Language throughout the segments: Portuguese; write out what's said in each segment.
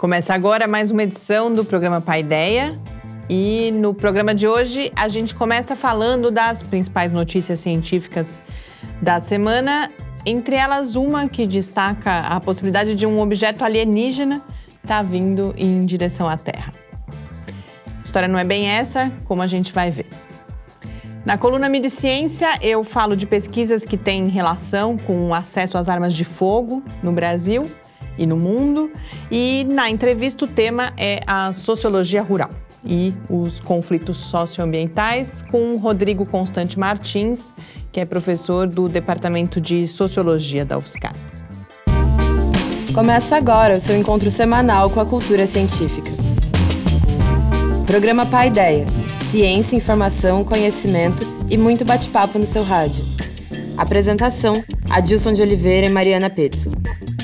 Começa agora mais uma edição do programa Paideia. E no programa de hoje a gente começa falando das principais notícias científicas da semana, entre elas uma que destaca a possibilidade de um objeto alienígena estar tá vindo em direção à Terra. A história não é bem essa, como a gente vai ver. Na coluna Mídia Ciência, eu falo de pesquisas que têm relação com o acesso às armas de fogo no Brasil e no mundo. E na entrevista, o tema é a sociologia rural e os conflitos socioambientais com Rodrigo Constante Martins, que é professor do Departamento de Sociologia da UFSCar. Começa agora o seu encontro semanal com a cultura científica. Programa Pai Ideia. Ciência, informação, conhecimento e muito bate-papo no seu rádio. Apresentação: Adilson de Oliveira e Mariana Petzo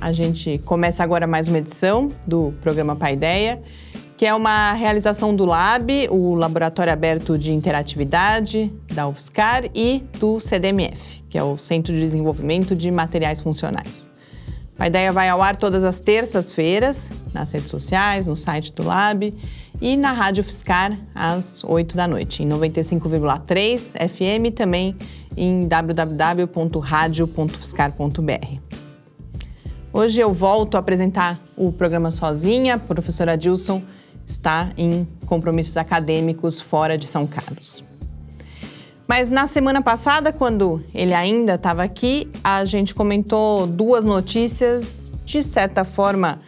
A gente começa agora mais uma edição do programa Paideia, que é uma realização do LAB, o Laboratório Aberto de Interatividade da UFSCar e do CDMF, que é o Centro de Desenvolvimento de Materiais Funcionais. A ideia vai ao ar todas as terças-feiras, nas redes sociais, no site do Lab e na Rádio Fiscar às 8 da noite, em 95,3 FM e também em www.radio.fiscar.br. Hoje eu volto a apresentar o programa sozinha. A professora Dilson está em compromissos acadêmicos fora de São Carlos. Mas na semana passada, quando ele ainda estava aqui, a gente comentou duas notícias de certa forma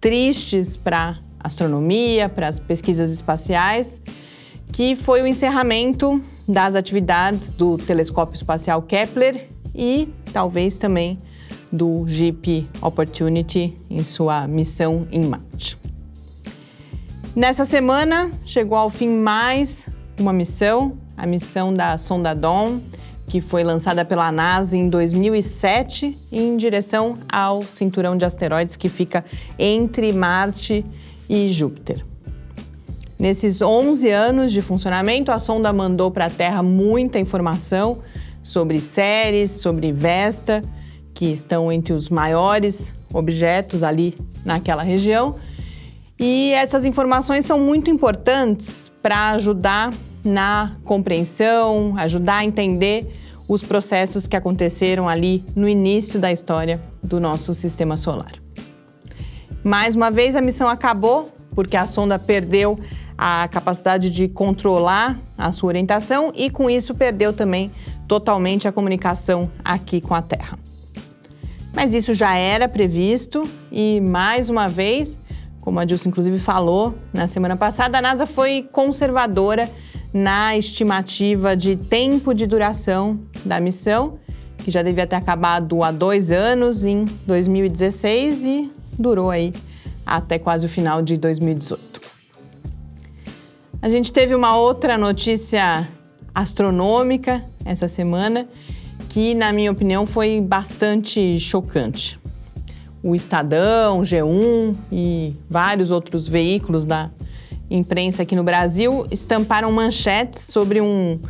tristes para astronomia, para as pesquisas espaciais, que foi o encerramento das atividades do telescópio espacial Kepler e talvez também do Jeep Opportunity em sua missão em Marte. Nessa semana chegou ao fim mais uma missão, a missão da sonda Dawn, que foi lançada pela NASA em 2007 em direção ao cinturão de asteroides que fica entre Marte e Júpiter. Nesses 11 anos de funcionamento, a sonda mandou para a Terra muita informação sobre Ceres, sobre Vesta que estão entre os maiores objetos ali naquela região. E essas informações são muito importantes para ajudar na compreensão, ajudar a entender os processos que aconteceram ali no início da história do nosso sistema solar. Mais uma vez, a missão acabou porque a sonda perdeu a capacidade de controlar a sua orientação e, com isso, perdeu também totalmente a comunicação aqui com a Terra. Mas isso já era previsto e, mais uma vez, como a Dilson inclusive falou na semana passada, a NASA foi conservadora na estimativa de tempo de duração da missão, que já devia ter acabado há dois anos, em 2016, e durou aí até quase o final de 2018. A gente teve uma outra notícia astronômica essa semana, que, na minha opinião, foi bastante chocante. O Estadão, G1 e vários outros veículos da imprensa aqui no Brasil estamparam manchetes sobre um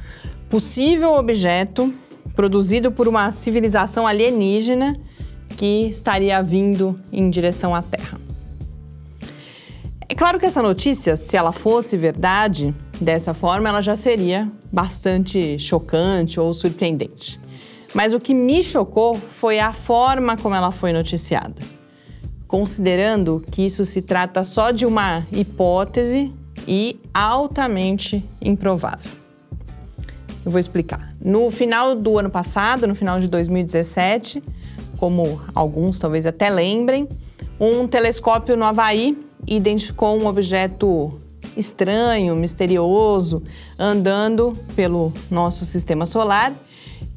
possível objeto produzido por uma civilização alienígena que estaria vindo em direção à Terra. É claro que essa notícia, se ela fosse verdade dessa forma, ela já seria bastante chocante ou surpreendente. Mas o que me chocou foi a forma como ela foi noticiada. Considerando que isso se trata só de uma hipótese e altamente improvável. Eu vou explicar. No final do ano passado, no final de 2017, como alguns talvez até lembrem, um telescópio no Havaí identificou um objeto estranho, misterioso, andando pelo nosso sistema solar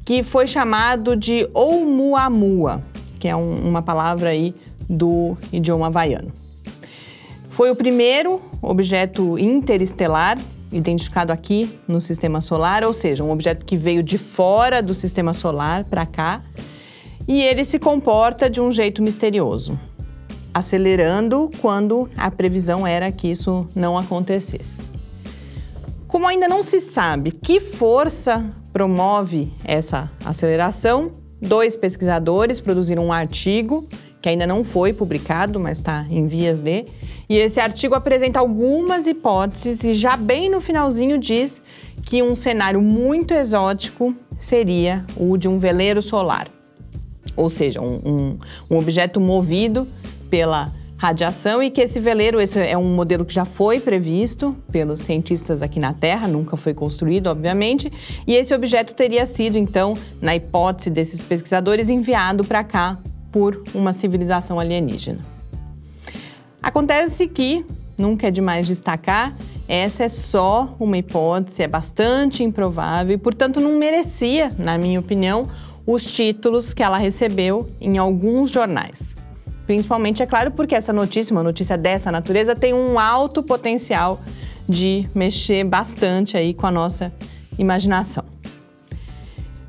que foi chamado de Oumuamua, que é um, uma palavra aí do idioma havaiano. Foi o primeiro objeto interestelar identificado aqui no sistema solar, ou seja, um objeto que veio de fora do sistema solar para cá, e ele se comporta de um jeito misterioso, acelerando quando a previsão era que isso não acontecesse. Como ainda não se sabe que força promove essa aceleração, dois pesquisadores produziram um artigo que ainda não foi publicado, mas está em vias de. E esse artigo apresenta algumas hipóteses e já bem no finalzinho diz que um cenário muito exótico seria o de um veleiro solar, ou seja, um, um, um objeto movido pela radiação e que esse veleiro, esse é um modelo que já foi previsto pelos cientistas aqui na Terra, nunca foi construído, obviamente, e esse objeto teria sido, então, na hipótese desses pesquisadores, enviado para cá por uma civilização alienígena. Acontece que, nunca é demais destacar, essa é só uma hipótese, é bastante improvável e, portanto, não merecia, na minha opinião, os títulos que ela recebeu em alguns jornais. Principalmente, é claro, porque essa notícia, uma notícia dessa natureza, tem um alto potencial de mexer bastante aí com a nossa imaginação.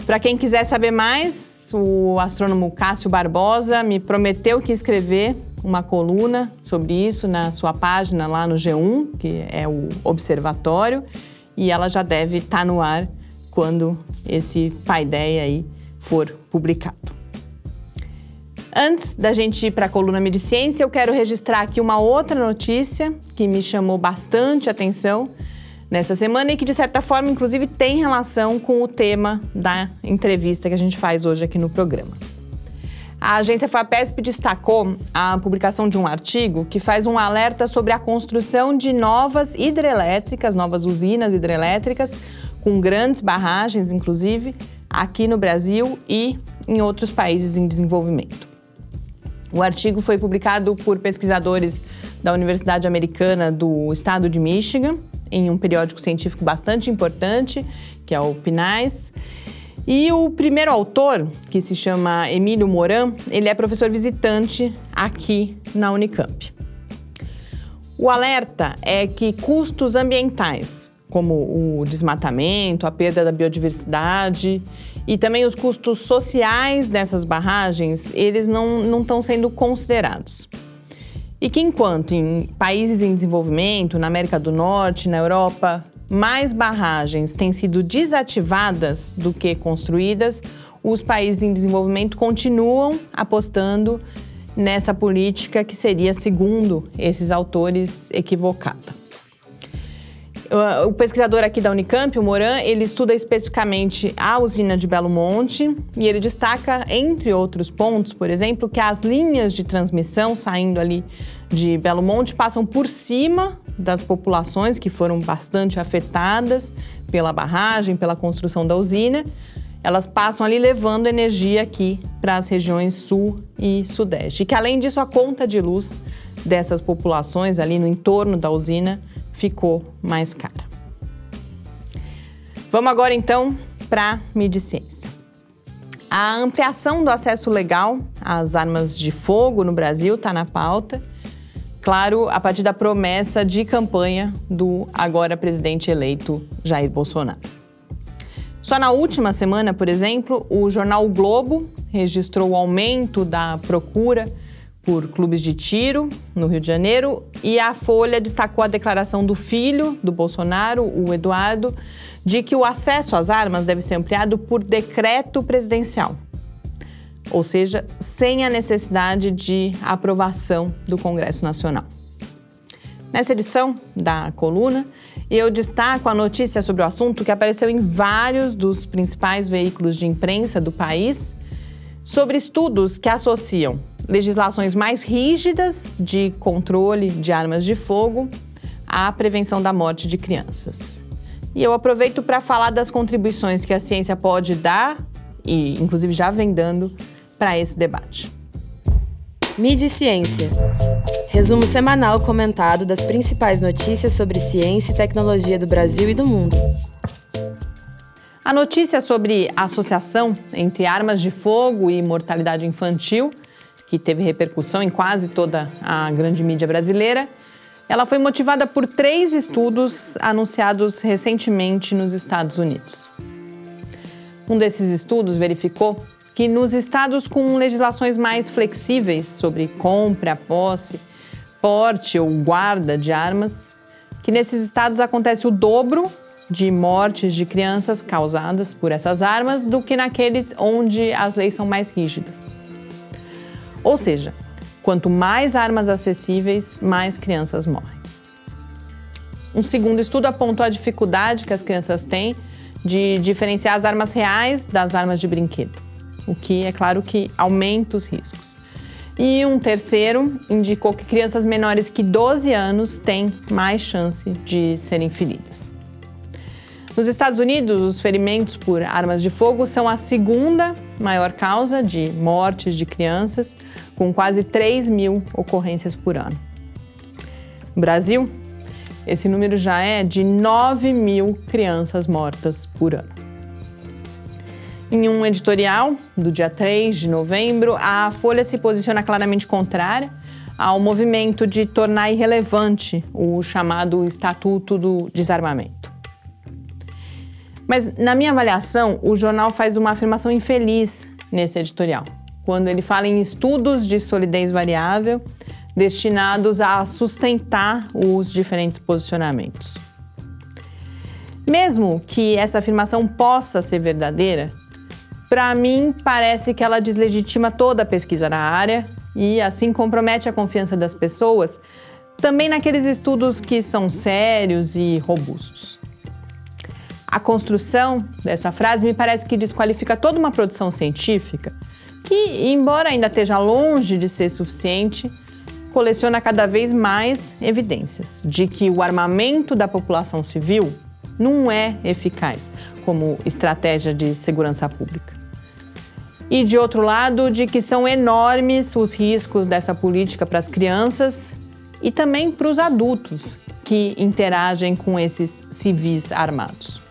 Para quem quiser saber mais, o astrônomo Cássio Barbosa me prometeu que escrever uma coluna sobre isso na sua página lá no G1, que é o Observatório, e ela já deve estar tá no ar quando esse paideia aí for publicado. Antes da gente ir para a coluna Mediciência, eu quero registrar aqui uma outra notícia que me chamou bastante atenção nessa semana e que, de certa forma, inclusive, tem relação com o tema da entrevista que a gente faz hoje aqui no programa. A agência FAPESP destacou a publicação de um artigo que faz um alerta sobre a construção de novas hidrelétricas, novas usinas hidrelétricas, com grandes barragens, inclusive, aqui no Brasil e em outros países em desenvolvimento. O artigo foi publicado por pesquisadores da Universidade Americana do Estado de Michigan, em um periódico científico bastante importante, que é o PNAS. E o primeiro autor, que se chama Emílio Moran, ele é professor visitante aqui na Unicamp. O alerta é que custos ambientais, como o desmatamento, a perda da biodiversidade e também os custos sociais dessas barragens, eles não estão sendo considerados. E que enquanto em países em desenvolvimento, na América do Norte, na Europa, mais barragens têm sido desativadas do que construídas, os países em desenvolvimento continuam apostando nessa política que seria, segundo esses autores, equivocada. O pesquisador aqui da Unicamp, o Moran, ele estuda especificamente a usina de Belo Monte e ele destaca, entre outros pontos, por exemplo, que as linhas de transmissão saindo ali de Belo Monte passam por cima das populações que foram bastante afetadas pela barragem, pela construção da usina. Elas passam ali levando energia aqui para as regiões sul e sudeste. E que além disso, a conta de luz dessas populações ali no entorno da usina ficou mais cara. Vamos agora então para a Mediciência. A ampliação do acesso legal às armas de fogo no Brasil está na pauta. Claro, a partir da promessa de campanha do agora presidente eleito Jair Bolsonaro. Só na última semana, por exemplo, o jornal o Globo registrou o aumento da procura por clubes de tiro no Rio de Janeiro e a Folha destacou a declaração do filho do Bolsonaro, o Eduardo, de que o acesso às armas deve ser ampliado por decreto presidencial. Ou seja, sem a necessidade de aprovação do Congresso Nacional. Nessa edição da coluna, eu destaco a notícia sobre o assunto que apareceu em vários dos principais veículos de imprensa do país sobre estudos que associam legislações mais rígidas de controle de armas de fogo à prevenção da morte de crianças. E eu aproveito para falar das contribuições que a ciência pode dar, e inclusive já vem dando, para esse debate. Mídia Ciência. Resumo semanal comentado das principais notícias sobre ciência e tecnologia do Brasil e do mundo. A notícia sobre a associação entre armas de fogo e mortalidade infantil que teve repercussão em quase toda a grande mídia brasileira, ela foi motivada por três estudos anunciados recentemente nos Estados Unidos. Um desses estudos verificou que nos estados com legislações mais flexíveis sobre compra, posse, porte ou guarda de armas, que nesses estados acontece o dobro de mortes de crianças causadas por essas armas do que naqueles onde as leis são mais rígidas. Ou seja, quanto mais armas acessíveis, mais crianças morrem. Um segundo estudo apontou a dificuldade que as crianças têm de diferenciar as armas reais das armas de brinquedo, o que é claro que aumenta os riscos. E um terceiro indicou que crianças menores que 12 anos têm mais chance de serem feridas. Nos Estados Unidos, os ferimentos por armas de fogo são a segunda maior causa de mortes de crianças, com quase 3 mil ocorrências por ano. No Brasil, esse número já é de 9 mil crianças mortas por ano. Em um editorial do dia 3 de novembro, a Folha se posiciona claramente contrária ao movimento de tornar irrelevante o chamado Estatuto do Desarmamento. Mas, na minha avaliação, o jornal faz uma afirmação infeliz nesse editorial, quando ele fala em estudos de solidez variável destinados a sustentar os diferentes posicionamentos. Mesmo que essa afirmação possa ser verdadeira, para mim parece que ela deslegitima toda a pesquisa na área e assim compromete a confiança das pessoas também naqueles estudos que são sérios e robustos. A construção dessa frase me parece que desqualifica toda uma produção científica que, embora ainda esteja longe de ser suficiente, coleciona cada vez mais evidências de que o armamento da população civil não é eficaz como estratégia de segurança pública. E de outro lado, de que são enormes os riscos dessa política para as crianças e também para os adultos que interagem com esses civis armados.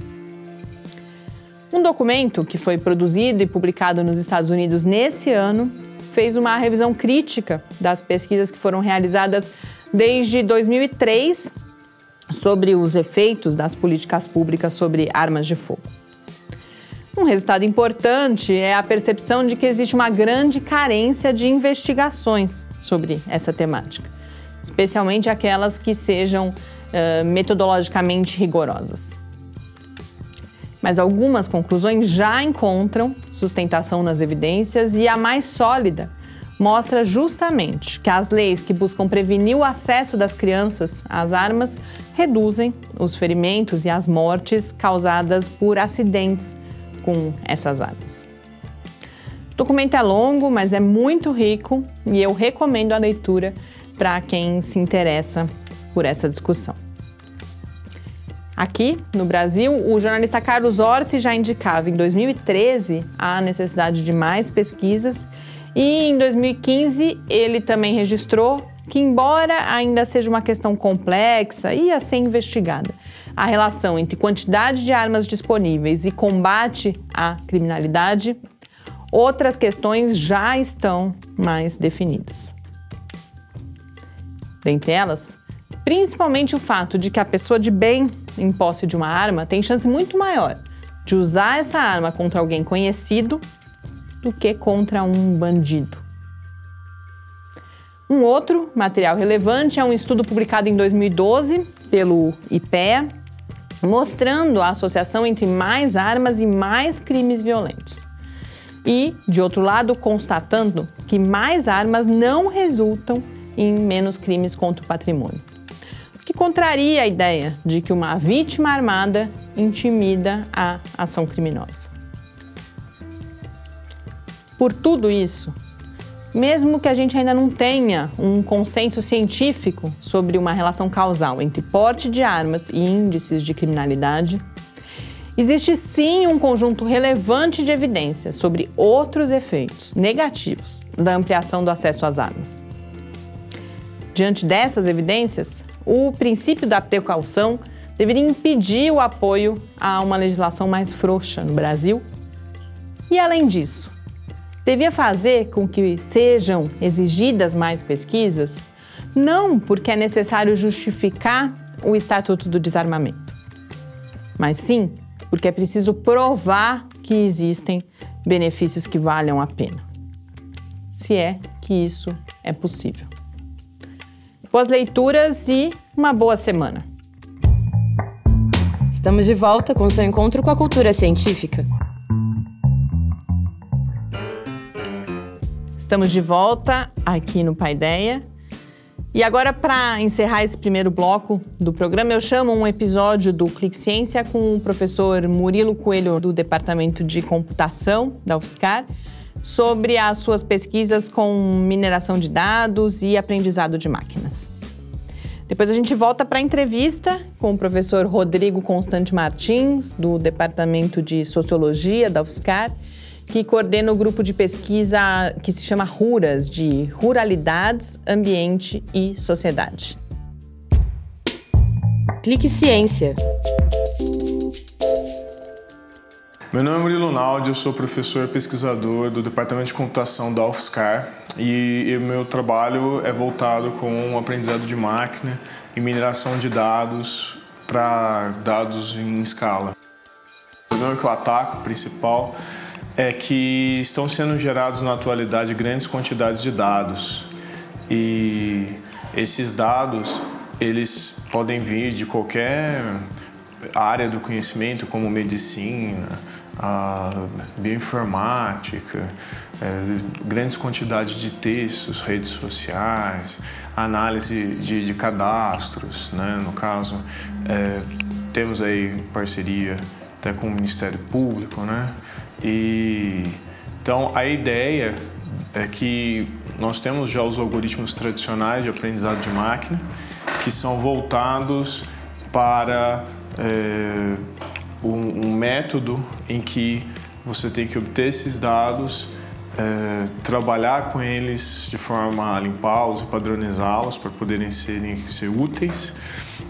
Um documento que foi produzido e publicado nos Estados Unidos nesse ano fez uma revisão crítica das pesquisas que foram realizadas desde 2003 sobre os efeitos das políticas públicas sobre armas de fogo. Um resultado importante é a percepção de que existe uma grande carência de investigações sobre essa temática, especialmente aquelas que sejam uh, metodologicamente rigorosas mas algumas conclusões já encontram sustentação nas evidências e a mais sólida mostra justamente que as leis que buscam prevenir o acesso das crianças às armas reduzem os ferimentos e as mortes causadas por acidentes com essas armas. O documento é longo, mas é muito rico e eu recomendo a leitura para quem se interessa por essa discussão. Aqui, no Brasil, o jornalista Carlos Orsi já indicava em 2013 a necessidade de mais pesquisas e em 2015 ele também registrou que, embora ainda seja uma questão complexa e a ser investigada, a relação entre quantidade de armas disponíveis e combate à criminalidade, outras questões já estão mais definidas. Dentre elas, principalmente o fato de que a pessoa de bem em posse de uma arma tem chance muito maior de usar essa arma contra alguém conhecido do que contra um bandido. Um outro material relevante é um estudo publicado em 2012 pelo IPEA, mostrando a associação entre mais armas e mais crimes violentos. E, de outro lado, constatando que mais armas não resultam em menos crimes contra o patrimônio que contraria a ideia de que uma vítima armada intimida a ação criminosa. Por tudo isso, mesmo que a gente ainda não tenha um consenso científico sobre uma relação causal entre porte de armas e índices de criminalidade, existe sim um conjunto relevante de evidências sobre outros efeitos negativos da ampliação do acesso às armas. Diante dessas evidências, o princípio da precaução deveria impedir o apoio a uma legislação mais frouxa no Brasil. E, além disso, devia fazer com que sejam exigidas mais pesquisas Não porque é necessário justificar o Estatuto do Desarmamento, mas sim porque é preciso provar que existem benefícios que valham a pena. Se é que isso é possível. Boas leituras e uma boa semana. Estamos de volta com seu encontro com a cultura científica. Estamos de volta aqui no Paideia. E agora, para encerrar esse primeiro bloco do programa, eu chamo um episódio do Clique Ciência com o professor Murilo Coelho, do Departamento de Computação da UFSCar, sobre as suas pesquisas com mineração de dados e aprendizado de máquinas. Depois a gente volta para a entrevista com o professor Rodrigo Constante Martins, do Departamento de Sociologia da UFSCar, que coordena o grupo de pesquisa que se chama RURAS, de Ruralidades, Ambiente e Sociedade. Clique Ciência. Meu nome é Murilo Naldi, eu sou professor pesquisador do Departamento de Computação da UFSCar e o meu trabalho é voltado com o aprendizado de máquina e mineração de dados para dados em escala. O problema que eu ataco principal é que estão sendo gerados na atualidade grandes quantidades de dados e esses dados eles podem vir de qualquer área do conhecimento como medicina, a bioinformática, é, grandes quantidades de textos, redes sociais, análise de, de cadastros, né? no caso é, temos aí parceria até com o Ministério Público, né? E então a ideia é que nós temos já os algoritmos tradicionais de aprendizado de máquina que são voltados para é, um, um, método em que você tem que obter esses dados, é, trabalhar com eles de forma a limpá-los e padronizá-los para poderem serem, ser úteis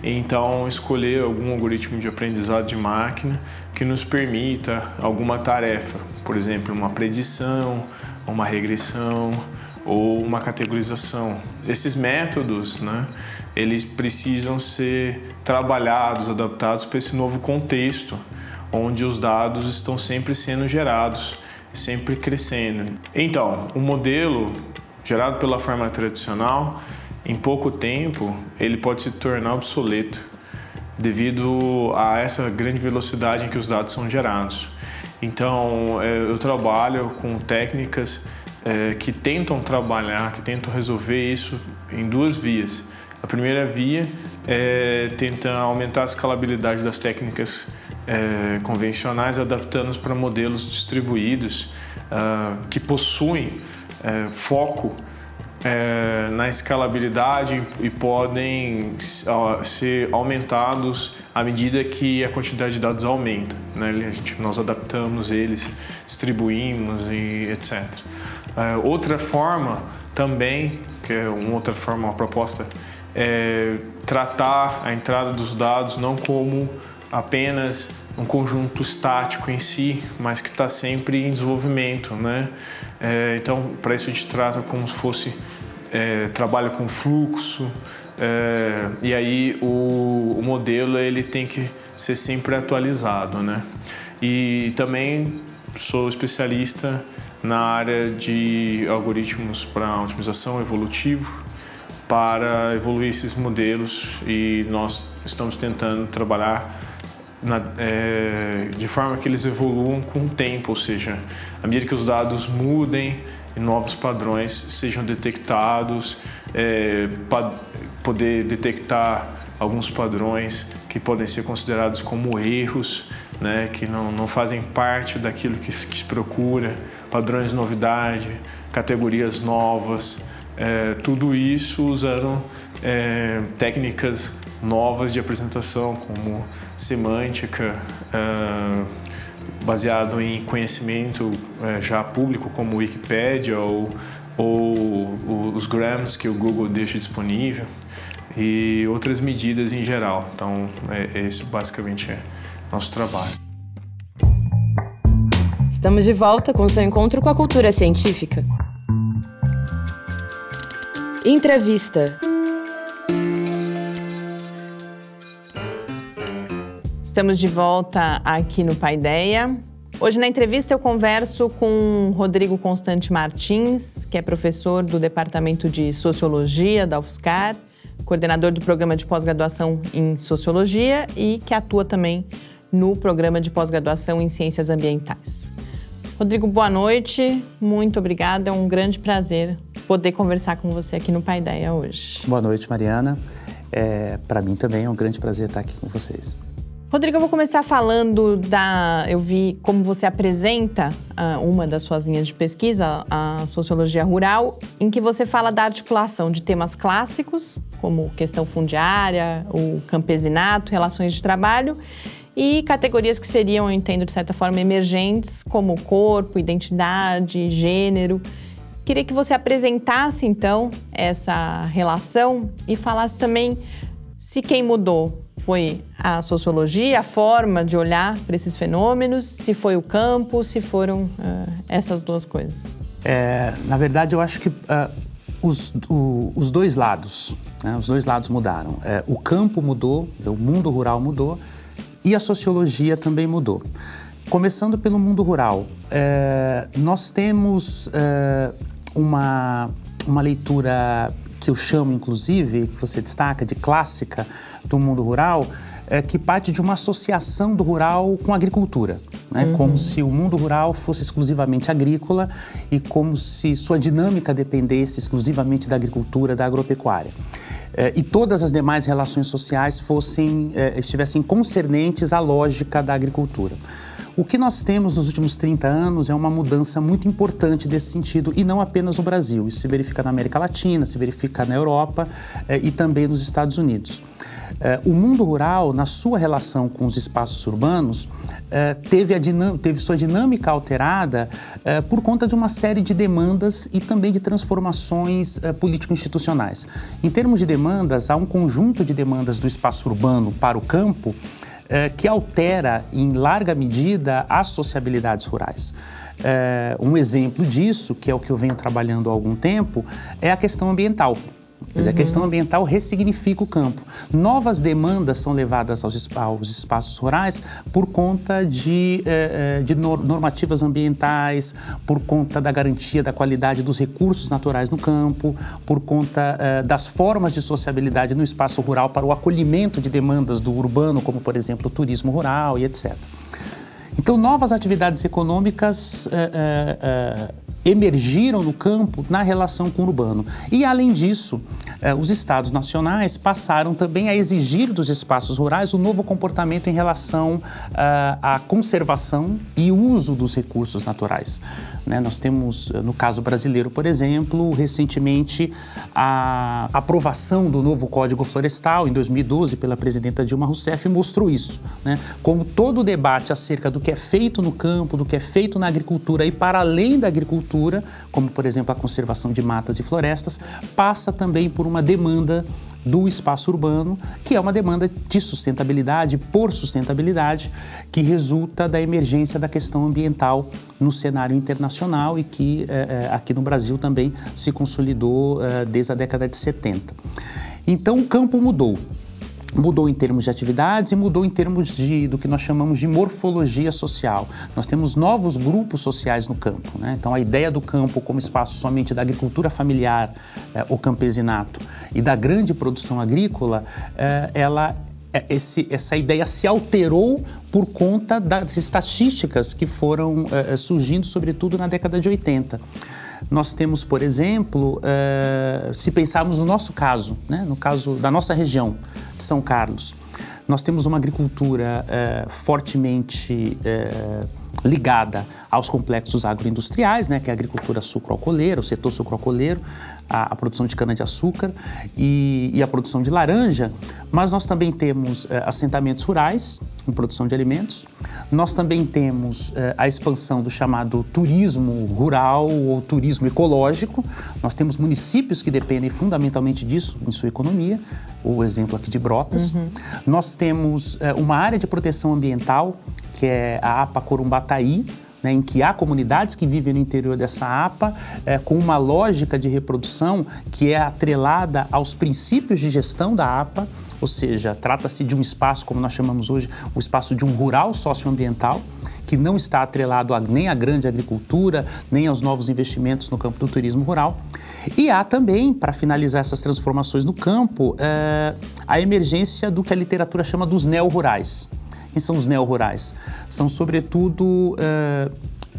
então, escolher algum algoritmo de aprendizado de máquina que nos permita alguma tarefa, por exemplo, uma predição, uma regressão ou uma categorização. Esses métodos, né, eles precisam ser trabalhados, adaptados para esse novo contexto, onde os dados estão sempre sendo gerados, sempre crescendo. Então, o modelo gerado pela forma tradicional em pouco tempo ele pode se tornar obsoleto devido a essa grande velocidade em que os dados são gerados. Então, é, eu trabalho com técnicas é, que tentam trabalhar, que tentam resolver isso em duas vias. A primeira via é tentar aumentar a escalabilidade das técnicas é, convencionais, adaptando-as para modelos distribuídos uh, que possuem é, foco é, na escalabilidade e podem ser aumentados à medida que a quantidade de dados aumenta. Né? A gente, nós adaptamos eles, distribuímos e etc. É, outra forma também, que é uma outra forma, uma proposta, é tratar a entrada dos dados não como apenas um conjunto estático em si, mas que está sempre em desenvolvimento, né? É, então, para isso a gente trata como se fosse é, trabalho com fluxo, é, e aí o, o, modelo ele tem que ser sempre atualizado, né? E também sou especialista na área de algoritmos para otimização evolutivo para evoluir esses modelos e nós estamos tentando trabalhar na, é, de forma que eles evoluam com o tempo, ou seja, à medida que os dados mudem e novos padrões sejam detectados, é, poder detectar alguns padrões que podem ser considerados como erros, né, que não, não fazem parte daquilo que, que se procura, padrões de novidade, categorias novas, é, tudo isso usando é, técnicas novas de apresentação, como semântica, uh, baseado em conhecimento uh, já público, como Wikipedia ou, ou os grams que o Google deixa disponível e outras medidas em geral. Então, é, esse basicamente é nosso trabalho. Estamos de volta com seu encontro com a cultura científica. Entrevista. Estamos de volta aqui no Paideia. Hoje na entrevista eu converso com Rodrigo Constante Martins, que é professor do Departamento de Sociologia da UFSCar, coordenador do programa de pós-graduação em Sociologia e que atua também no programa de pós-graduação em Ciências Ambientais. Rodrigo, boa noite. Muito obrigada. É um grande prazer poder conversar com você aqui no Paideia hoje. Boa noite, Mariana. É, Para mim também é um grande prazer estar aqui com vocês. Rodrigo, eu vou começar falando da. Eu vi como você apresenta uh, uma das suas linhas de pesquisa, a sociologia rural, em que você fala da articulação de temas clássicos, como questão fundiária, o campesinato, relações de trabalho, e categorias que seriam, eu entendo, de certa forma, emergentes, como corpo, identidade, gênero. Queria que você apresentasse, então, essa relação e falasse também se quem mudou foi a sociologia, a forma de olhar para esses fenômenos, se foi o campo, se foram uh, essas duas coisas. É, na verdade, eu acho que uh, os, o, os, dois lados, né, os dois lados mudaram. É, o campo mudou, o mundo rural mudou e a sociologia também mudou. Começando pelo mundo rural, é, nós temos é, uma, uma leitura que eu chamo, inclusive, que você destaca, de clássica do mundo rural, é, que parte de uma associação do rural com a agricultura. Né? Uhum. Como se o mundo rural fosse exclusivamente agrícola e como se sua dinâmica dependesse exclusivamente da agricultura, da agropecuária. É, e todas as demais relações sociais fossem, é, estivessem concernentes à lógica da agricultura. O que nós temos nos últimos 30 anos é uma mudança muito importante desse sentido, e não apenas no Brasil. Isso se verifica na América Latina, se verifica na Europa eh, e também nos Estados Unidos. Eh, o mundo rural, na sua relação com os espaços urbanos, eh, teve, teve, sua dinâmica alterada eh, por conta de uma série de demandas e também de transformações eh, político-institucionais. Em termos de demandas, há um conjunto de demandas do espaço urbano para o campo é, que altera em larga medida as sociabilidades rurais. É, um exemplo disso, que é o que eu venho trabalhando há algum tempo, é a questão ambiental. Quer dizer, uhum. a questão ambiental ressignifica o campo. Novas demandas são levadas aos, aos espaços rurais por conta de, eh, de normativas ambientais, por conta da garantia da qualidade dos recursos naturais no campo, por conta eh, das formas de sociabilidade no espaço rural para o acolhimento de demandas do urbano, como, por exemplo, o turismo rural e etc. Então, novas atividades econômicas eh, emergiram no campo na relação com o urbano. E, além disso, eh, os estados nacionais passaram também a exigir dos espaços rurais um novo comportamento em relação eh, à conservação e uso dos recursos naturais. Né? Nós temos, eh, no caso brasileiro, por exemplo, recentemente a aprovação do novo Código Florestal, em 2012, pela presidenta Dilma Rousseff, mostrou isso. Né? Como todo o debate acerca do que é feito no campo, do que é feito na agricultura e para além da agricultura, agricultura, como por exemplo a conservação de matas e florestas, passa também por uma demanda do espaço urbano, que é uma demanda de sustentabilidade, por sustentabilidade, que resulta da emergência da questão ambiental no cenário internacional e que eh, aqui no Brasil também se consolidou eh, desde a década de 70. Então o campo mudou mudou em termos de atividades e mudou em termos de, do que nós chamamos de morfologia social. Nós temos novos grupos sociais no campo. Né? Então, a ideia do campo como espaço somente da agricultura familiar, eh, o campesinato, e da grande produção agrícola, eh, ela é, esse, essa ideia se alterou por conta das estatísticas que foram eh, surgindo, sobretudo na década de 80. Nós temos, por exemplo, uh, se pensarmos no nosso caso, né, no caso da nossa região de São Carlos, nós temos uma agricultura uh, fortemente uh, ligada aos complexos agroindustriais, né, que é a agricultura sucroalcooleira, o setor sucroalcooleiro, a, a produção de cana-de-açúcar e, e, a produção de laranja, mas nós também temos eh, assentamentos rurais em produção de alimentos, nós também temos eh, a expansão do chamado turismo rural ou turismo ecológico, nós temos municípios que dependem fundamentalmente disso em sua economia, o exemplo aqui de Brotas, uhum. nós temos eh, uma área de proteção ambiental que é a APA Corumbataí, né, em que há comunidades que vivem no interior dessa APA é, com uma lógica de reprodução que é atrelada aos princípios de gestão da APA, ou seja, trata-se de um espaço, como nós chamamos hoje, o espaço de um rural socioambiental, que não está atrelado a, nem à grande agricultura, nem aos novos investimentos no campo do turismo rural. E há também, para finalizar essas transformações no campo, é, a emergência do que a literatura chama dos neo-rurais. Quem são os neo-rurais? São, sobretudo, é,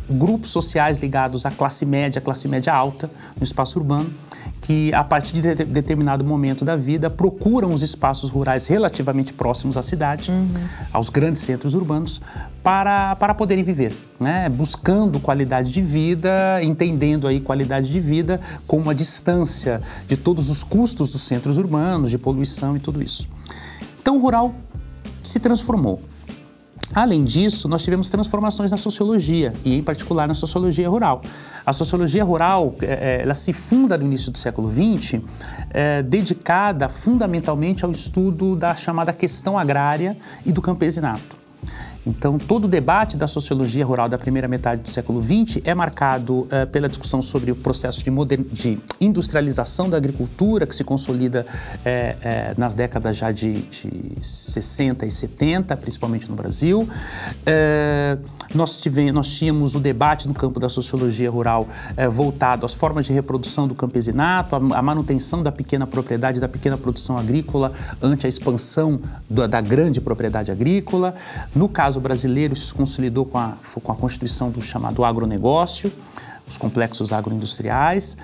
grupos sociais ligados à classe média, classe média alta, no espaço urbano, que a partir de, de determinado momento da vida procuram os espaços rurais relativamente próximos à cidade, uhum. aos grandes centros urbanos, para, para poderem viver, né? buscando qualidade de vida, entendendo aí qualidade de vida como a distância de todos os custos dos centros urbanos, de poluição e tudo isso. Então o rural se transformou. Além disso, nós tivemos transformações na sociologia, e em particular na sociologia rural. A sociologia rural, é, é, ela se funda no início do século XX, é, dedicada fundamentalmente ao estudo da chamada questão agrária e do campesinato. Então, todo o debate da sociologia rural da primeira metade do século XX é marcado uh, pela discussão sobre o processo de, de, industrialização da agricultura, que se consolida eh, eh, nas décadas já de, de, 60 e 70, principalmente no Brasil. nós, tivemos, nós tínhamos o debate no campo da sociologia rural voltado às formas de reprodução do campesinato, a, manutenção da pequena propriedade, da pequena produção agrícola ante a expansão da, da grande propriedade agrícola. No caso caso brasileiro, isso se consolidou com a, com a constituição do chamado agronegócio, os complexos agroindustriais,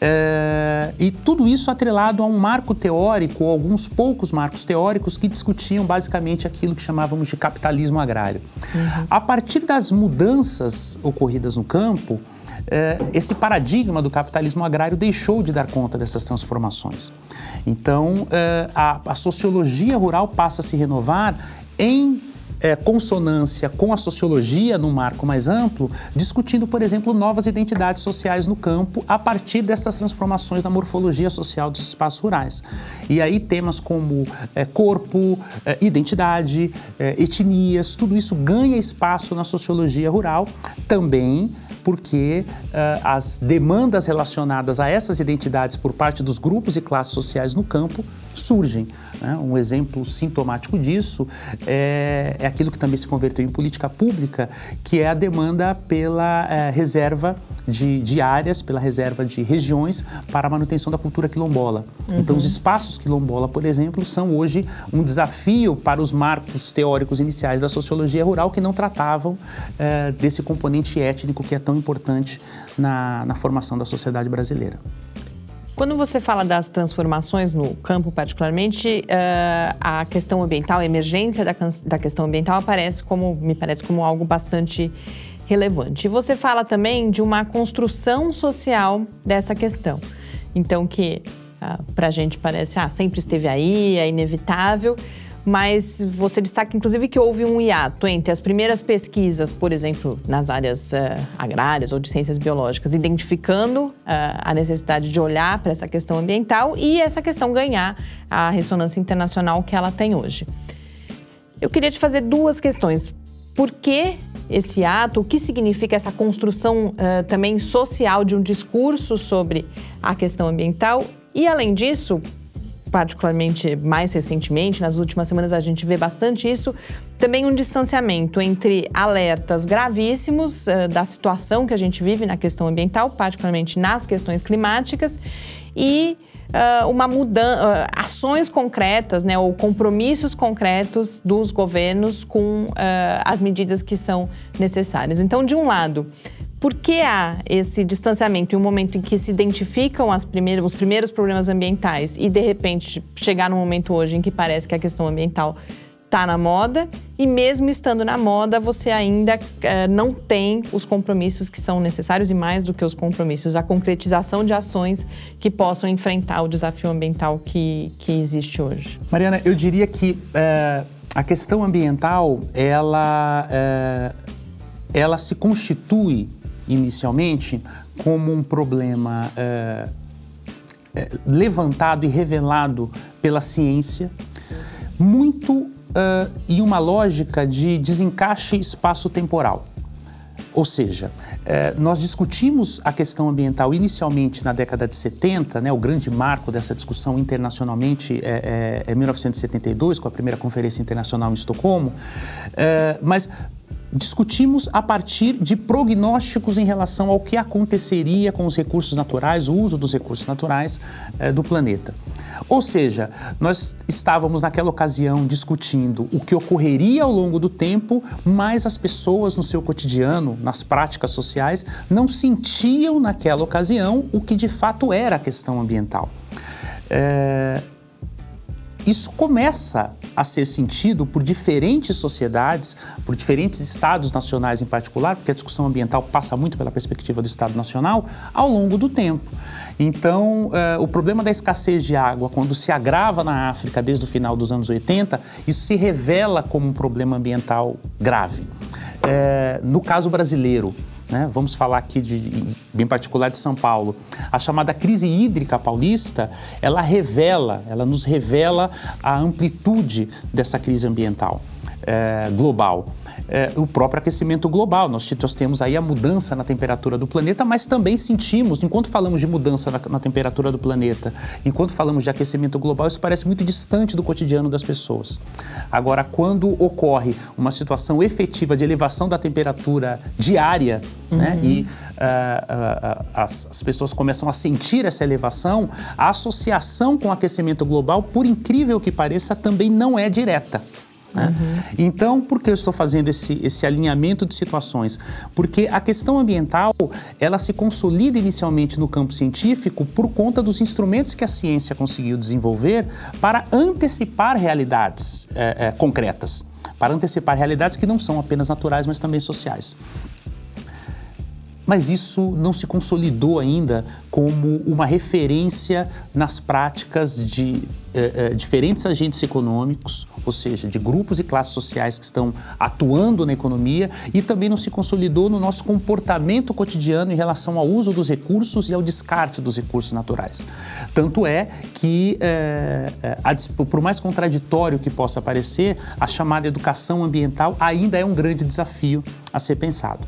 é, e tudo isso atrelado a um marco teórico, alguns poucos marcos teóricos que discutiam basicamente aquilo que chamávamos de capitalismo agrário. Uhum. A partir das mudanças ocorridas no campo, é, esse paradigma do capitalismo agrário deixou de dar conta dessas transformações. Então, é, a, a sociologia rural passa a se renovar em é, consonância com a sociologia num marco mais amplo, discutindo, por exemplo, novas identidades sociais no campo a partir dessas transformações na morfologia social dos espaços rurais. E aí temas como é, corpo, é, identidade, é, etnias, tudo isso ganha espaço na sociologia rural, também porque uh, as demandas relacionadas a essas identidades por parte dos grupos e classes sociais no campo surgem. Né? Um exemplo sintomático disso é, é, aquilo que também se converteu em política pública, que é a demanda pela é, reserva de, de, áreas, pela reserva de regiões para a manutenção da cultura quilombola. Uhum. Então, os espaços quilombola, por exemplo, são hoje um desafio para os marcos teóricos iniciais da sociologia rural que não tratavam é, desse componente étnico que é tão importante na, na formação da sociedade brasileira. Quando você fala das transformações no campo, particularmente, uh, a questão ambiental, a emergência da, da questão ambiental aparece como, me parece como algo bastante relevante. E você fala também de uma construção social dessa questão. Então, que uh, ah, para a gente parece, ah, sempre esteve aí, é inevitável, mas você destaca inclusive que houve um hiato entre as primeiras pesquisas, por exemplo, nas áreas uh, agrárias ou de ciências biológicas, identificando uh, a necessidade de olhar para essa questão ambiental e essa questão ganhar a ressonância internacional que ela tem hoje. Eu queria te fazer duas questões. Por que esse ato? O que significa essa construção uh, também social de um discurso sobre a questão ambiental? E, além disso, particularmente mais recentemente, nas últimas semanas a gente vê bastante isso, também um distanciamento entre alertas gravíssimos uh, da situação que a gente vive na questão ambiental, particularmente nas questões climáticas, e uh, uma mudança, uh, ações concretas, né, ou compromissos concretos dos governos com as medidas que são necessárias. Então, de um lado, por que há esse distanciamento em um momento em que se identificam primeiras, os primeiros problemas ambientais e, de repente, chegar no momento hoje em que parece que a questão ambiental está na moda e, mesmo estando na moda, você ainda uh, não tem os compromissos que são necessários e, mais do que os compromissos, a concretização de ações que possam enfrentar o desafio ambiental que, que existe hoje? Mariana, eu diria que uh, a questão ambiental ela, uh, ela se constitui inicialmente como um problema é, é, levantado e revelado pela ciência, muito uh, em uma lógica de desencaixe espaço-temporal. Ou seja, eh, nós discutimos a questão ambiental inicialmente na década de 70, né, o grande marco dessa discussão internacionalmente é, é, é 1972, com a primeira Conferência Internacional em Estocolmo, eh, mas discutimos a partir de prognósticos em relação ao que aconteceria com os recursos naturais, o uso dos recursos naturais eh, do planeta. Ou seja, nós estávamos naquela ocasião discutindo o que ocorreria ao longo do tempo, mas as pessoas no seu cotidiano, nas práticas sociais, não sentiam naquela ocasião o que de fato era a questão ambiental. É, isso começa a ser sentido por diferentes sociedades, por diferentes estados nacionais em particular, porque a discussão ambiental passa muito pela perspectiva do Estado Nacional, ao longo do tempo. Então, eh, o problema da escassez de água, quando se agrava na África desde o final dos anos 80, isso se revela como um problema ambiental grave. Eh, no caso brasileiro, né? Vamos falar aqui de, bem particular de São Paulo. A chamada crise hídrica paulista, ela revela, ela nos revela a amplitude dessa crise ambiental é, global é, o próprio aquecimento global. Nós, nós, temos aí a mudança na temperatura do planeta, mas também sentimos, enquanto falamos de mudança na, na, temperatura do planeta, enquanto falamos de aquecimento global, isso parece muito distante do cotidiano das pessoas. Agora, quando ocorre uma situação efetiva de elevação da temperatura diária, uhum. né, e uh, uh, uh, as, as pessoas começam a sentir essa elevação, a associação com o aquecimento global, por incrível que pareça, também não é direta. Né? Uhum. Então, por que eu estou fazendo esse, esse alinhamento de situações? Porque a questão ambiental ela se consolida inicialmente no campo científico por conta dos instrumentos que a ciência conseguiu desenvolver para antecipar realidades é, é, concretas, para antecipar realidades que não são apenas naturais, mas também sociais. Mas isso não se consolidou ainda como uma referência nas práticas de eh, eh, diferentes agentes econômicos, ou seja, de grupos e classes sociais que estão atuando na economia, e também não se consolidou no nosso comportamento cotidiano em relação ao uso dos recursos e ao descarte dos recursos naturais. Tanto é que, eh, a, por mais contraditório que possa parecer, a chamada educação ambiental ainda é um grande desafio a ser pensado.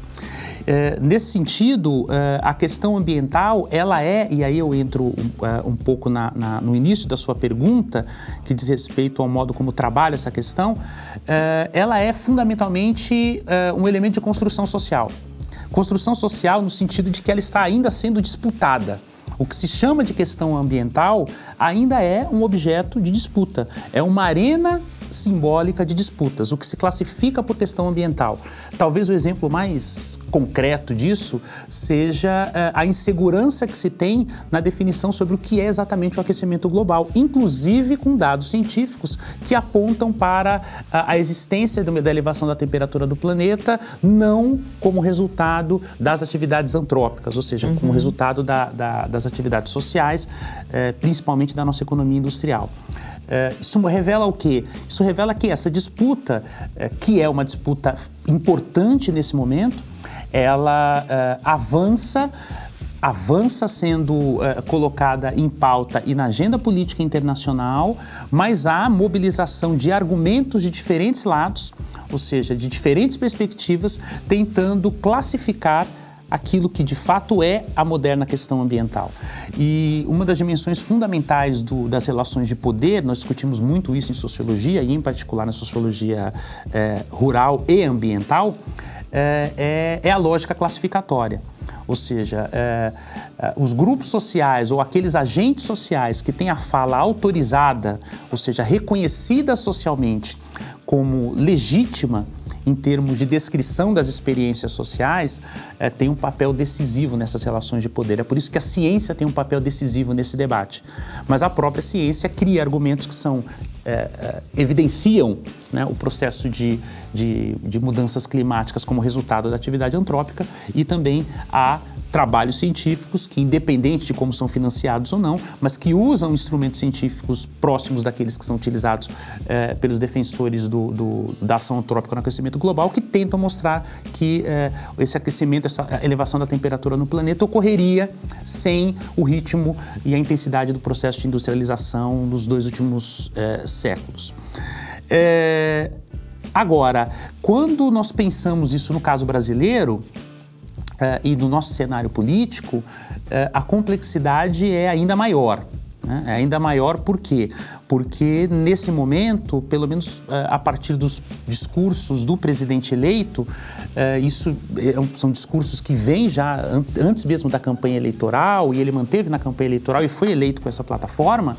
É, nesse sentido, é, a questão ambiental, ela é, e aí eu entro um, é, um pouco na, na, no início da sua pergunta, que diz respeito ao modo como trabalha essa questão, é, ela é fundamentalmente é, um elemento de construção social. Construção social no sentido de que ela está ainda sendo disputada. O que se chama de questão ambiental ainda é um objeto de disputa. É uma arena simbólica de disputas, o que se classifica por questão ambiental. Talvez o exemplo mais concreto disso seja uh, a insegurança que se tem na definição sobre o que é exatamente o aquecimento global, inclusive com dados científicos que apontam para a, a existência da elevação da temperatura do planeta não como resultado das atividades antrópicas, ou seja, uhum. como resultado da, da, das atividades sociais, eh, principalmente da nossa economia industrial. É, isso revela o quê? Isso revela que essa disputa, é, que é uma disputa importante nesse momento, ela é, avança avança sendo colocada em pauta e na agenda política internacional, mas há mobilização de argumentos de diferentes lados, ou seja, de diferentes perspectivas, tentando classificar aquilo que de fato é a moderna questão ambiental. E uma das dimensões fundamentais do, das relações de poder, nós discutimos muito isso em sociologia, e em particular na sociologia é, rural e ambiental, é, é, é, a lógica classificatória. Ou seja, é, os grupos sociais ou aqueles agentes sociais que têm a fala autorizada, ou seja, reconhecida socialmente como legítima, em termos de descrição das experiências sociais, é, tem um papel decisivo nessas relações de poder. É por isso que a ciência tem um papel decisivo nesse debate. Mas a própria ciência cria argumentos que são é, evidenciam né, o processo de, de, de mudanças climáticas como resultado da atividade antrópica e também a trabalhos científicos que, independente de como são financiados ou não, mas que usam instrumentos científicos próximos daqueles que são utilizados é, pelos defensores do, do, da ação antrópica no aquecimento global, que tentam mostrar que é, esse aquecimento, essa elevação da temperatura no planeta ocorreria sem o ritmo e a intensidade do processo de industrialização dos dois últimos é, séculos. Agora, quando nós pensamos isso no caso brasileiro, e no nosso cenário político, a complexidade é ainda maior. Né? É ainda maior por quê? Porque nesse momento, pelo menos eh, a partir dos discursos do presidente eleito, eh, isso é são discursos que vêm já antes mesmo da campanha eleitoral e ele manteve na campanha eleitoral e foi eleito com essa plataforma,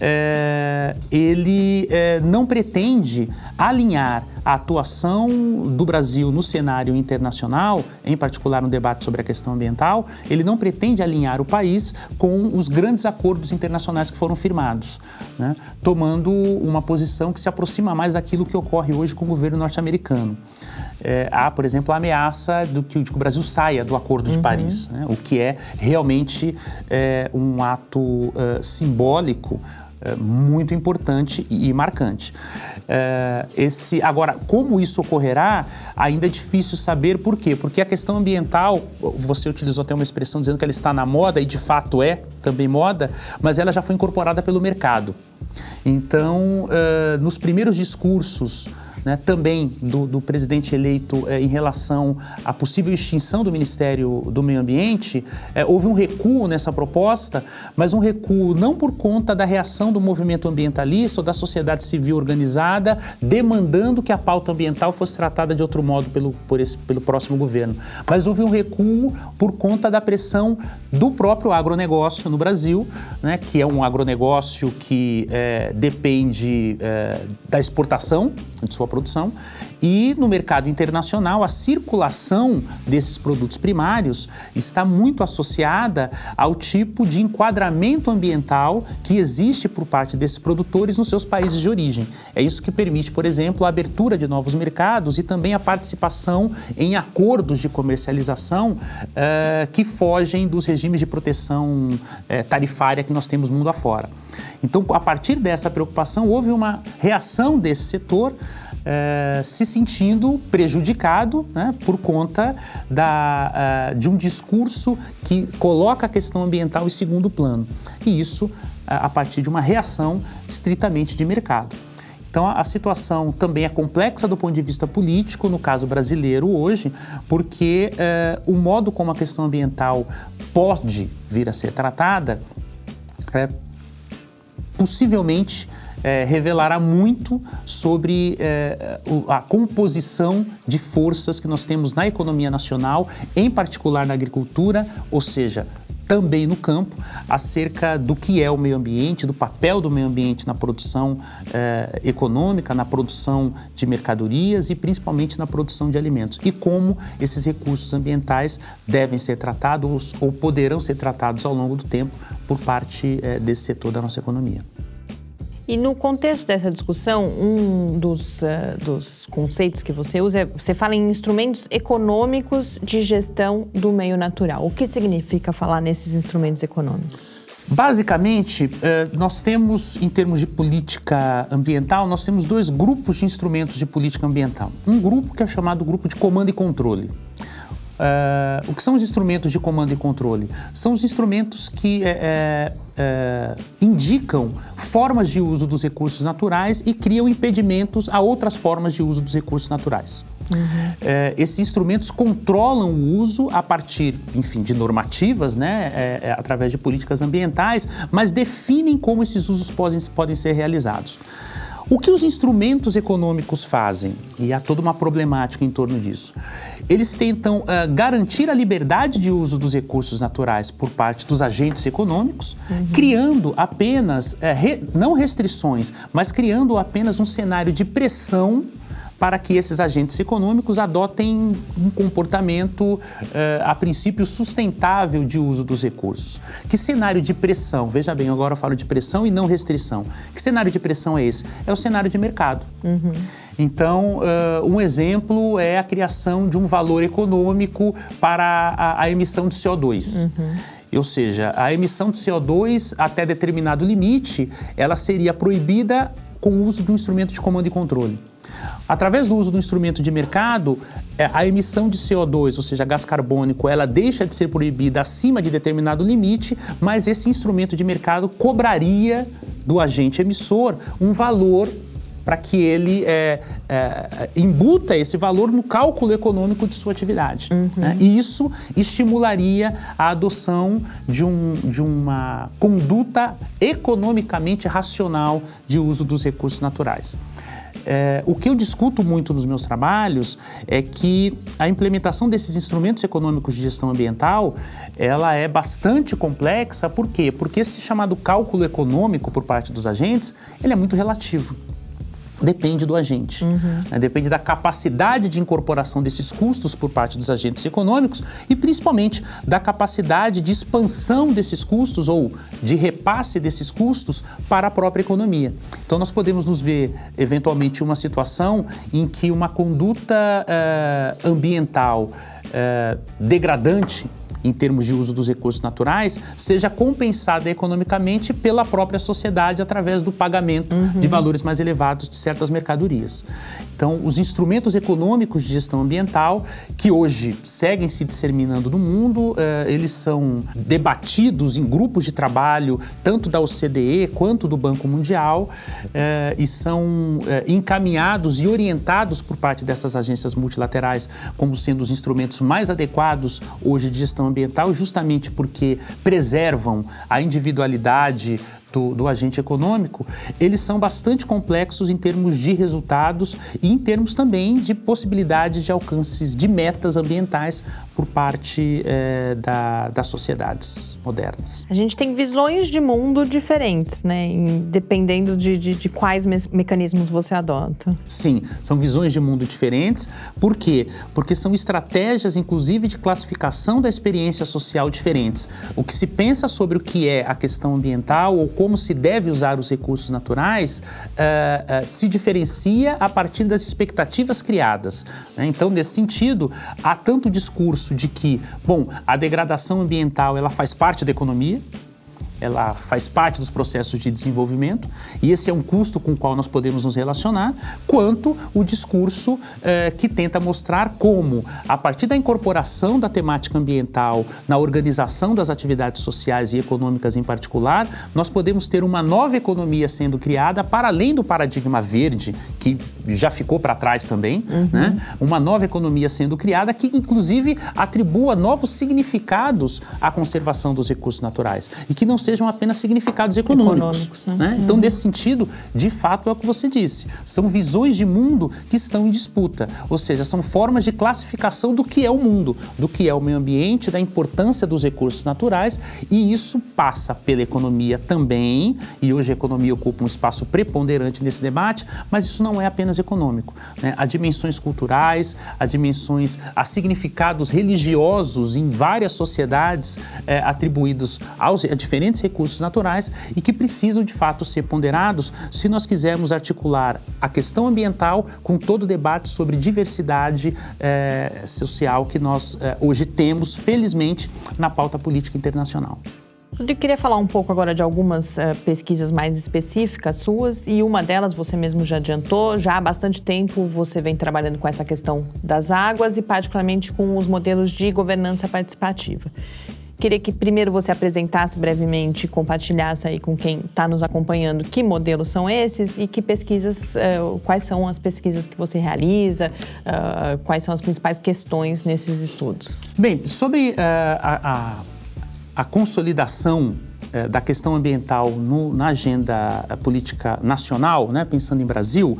eh, ele não pretende alinhar a atuação do Brasil no cenário internacional, em particular no debate sobre a questão ambiental, ele não pretende alinhar o país com os grandes acordos internacionais que foram firmados, né? tomando uma posição que se aproxima mais daquilo que ocorre hoje com o governo norte-americano. É, há, por exemplo, a ameaça do que, de que o Brasil saia do Acordo de uhum. Paris, né? o que é realmente é, um ato uh, simbólico é, muito importante e, marcante. É, esse, agora, como isso ocorrerá, ainda é difícil saber por quê. Porque a questão ambiental, você utilizou até uma expressão dizendo que ela está na moda, e de fato é também moda, mas ela já foi incorporada pelo mercado. Então, uh, nos primeiros discursos né, também do, do, presidente eleito é, em relação à possível extinção do Ministério do Meio Ambiente, é, houve um recuo nessa proposta, mas um recuo não por conta da reação do movimento ambientalista ou da sociedade civil organizada demandando que a pauta ambiental fosse tratada de outro modo pelo, esse, pelo próximo governo, mas houve um recuo por conta da pressão do próprio agronegócio no Brasil, né, que é um agronegócio que é, depende da exportação de sua produção. E no mercado internacional, a circulação desses produtos primários está muito associada ao tipo de enquadramento ambiental que existe por parte desses produtores nos seus países de origem. É isso que permite, por exemplo, a abertura de novos mercados e também a participação em acordos de comercialização uh, que fogem dos regimes de proteção uh, tarifária que nós temos mundo afora. Então, a partir dessa preocupação, houve uma reação desse setor é, se sentindo prejudicado né, por conta da, uh, de um discurso que coloca a questão ambiental em segundo plano. E isso uh, a partir de uma reação estritamente de mercado. Então, a situação também é complexa do ponto de vista político, no caso brasileiro hoje, porque uh, o modo como a questão ambiental pode vir a ser tratada é, possivelmente é, revelará muito sobre é, a composição de forças que nós temos na economia nacional, em particular na agricultura, ou seja, também no campo, acerca do que é o meio ambiente, do papel do meio ambiente na produção eh, econômica, na produção de mercadorias e principalmente na produção de alimentos. E como esses recursos ambientais devem ser tratados ou poderão ser tratados ao longo do tempo por parte eh, desse setor da nossa economia. E no contexto dessa discussão, um dos, uh, dos conceitos que você usa é você fala em instrumentos econômicos de gestão do meio natural. O que significa falar nesses instrumentos econômicos? Basicamente, eh, nós temos, em termos de política ambiental, nós temos dois grupos de instrumentos de política ambiental. Um grupo que é chamado grupo de comando e controle. Uh, o que são os instrumentos de comando e controle? São os instrumentos que é, é, indicam formas de uso dos recursos naturais e criam impedimentos a outras formas de uso dos recursos naturais. Uhum. É, esses instrumentos controlam o uso a partir, enfim, de normativas, né, é, é, através de políticas ambientais, mas definem como esses usos podem, podem ser realizados. O que os instrumentos econômicos fazem? E há toda uma problemática em torno disso. Eles tentam uh, garantir a liberdade de uso dos recursos naturais por parte dos agentes econômicos, uhum. criando apenas, uh, re, não restrições, mas criando apenas um cenário de pressão para que esses agentes econômicos adotem um comportamento, eh, a princípio, sustentável de uso dos recursos. Que cenário de pressão? Veja bem, agora eu falo de pressão e não restrição. Que cenário de pressão é esse? É o cenário de mercado. Uhum. Então, uh, um exemplo é a criação de um valor econômico para a, a emissão de CO2. Uhum. Ou seja, a emissão de CO2 até determinado limite, ela seria proibida com o uso de um instrumento de comando e controle. Através do uso do instrumento de mercado, é, a emissão de CO2, ou seja, gás carbônico, ela deixa de ser proibida acima de determinado limite, mas esse instrumento de mercado cobraria do agente emissor um valor para que ele é, é, embuta esse valor no cálculo econômico de sua atividade. Uhum. Né? E isso estimularia a adoção de, um, de uma conduta economicamente racional de uso dos recursos naturais. É, o que eu discuto muito nos meus trabalhos é que a implementação desses instrumentos econômicos de gestão ambiental ela é bastante complexa. Por quê? Porque esse chamado cálculo econômico por parte dos agentes ele é muito relativo depende do agente. Uhum. Né? Depende da capacidade de incorporação desses custos por parte dos agentes econômicos e principalmente da capacidade de expansão desses custos ou de repasse desses custos para a própria economia. Então nós podemos nos ver eventualmente uma situação em que uma conduta uh, ambiental uh, degradante em termos de uso dos recursos naturais, seja compensada economicamente pela própria sociedade através do pagamento uhum. de valores mais elevados de certas mercadorias. Então, os instrumentos econômicos de gestão ambiental, que hoje seguem se disseminando no mundo, eh, eles são debatidos em grupos de trabalho, tanto da OCDE quanto do Banco Mundial, eh, e são eh, encaminhados e orientados por parte dessas agências multilaterais como sendo os instrumentos mais adequados hoje de gestão ambiental, justamente porque preservam a individualidade do, agente econômico, eles são bastante complexos em termos de resultados e em termos também de possibilidades de alcances de metas ambientais por parte é, da, das sociedades modernas. A gente tem visões de mundo diferentes, né? Dependendo de, de, de quais me mecanismos você adota. Sim, são visões de mundo diferentes. Por quê? Porque são estratégias, inclusive, de classificação da experiência social diferentes. O que se pensa sobre o que é a questão ambiental ou como se deve usar os recursos naturais uh, uh, se diferencia a partir das expectativas criadas. Né? Então, nesse sentido, há tanto discurso de que, bom, a degradação ambiental ela faz parte da economia, ela faz parte dos processos de desenvolvimento e esse é um custo com o qual nós podemos nos relacionar, quanto o discurso eh, que tenta mostrar como, a partir da incorporação da temática ambiental na organização das atividades sociais e econômicas em particular, nós podemos ter uma nova economia sendo criada para além do paradigma verde, que já ficou para trás também, uhum. né? uma nova economia sendo criada que, inclusive, atribua novos significados à conservação dos recursos naturais e que não seja sejam apenas significados econômicos. econômicos né? Né? Então, nesse sentido, de fato, é o que você disse. São visões de mundo que estão em disputa, ou seja, são formas de classificação do que é o mundo, do que é o meio ambiente, da importância dos recursos naturais, e isso passa pela economia também, e hoje a economia ocupa um espaço preponderante nesse debate, mas isso não é apenas econômico. Né? Há dimensões culturais, há dimensões, há significados religiosos em várias sociedades é, atribuídos aos, a diferentes recursos naturais e que precisam de fato ser ponderados se nós quisermos articular a questão ambiental com todo o debate sobre diversidade é, social que nós é, hoje temos, felizmente, na pauta política internacional. Eu queria falar um pouco agora de algumas uh, pesquisas mais específicas suas e uma delas você mesmo já adiantou. Já há bastante tempo você vem trabalhando com essa questão das águas e particularmente com os modelos de governança participativa. Queria que primeiro você apresentasse brevemente, compartilhasse aí com quem está nos acompanhando que modelos são esses e que pesquisas, uh, quais são as pesquisas que você realiza, uh, quais são as principais questões nesses estudos. Bem, sobre uh, a, a, a, consolidação da questão ambiental no, na agenda política nacional, né, pensando em Brasil,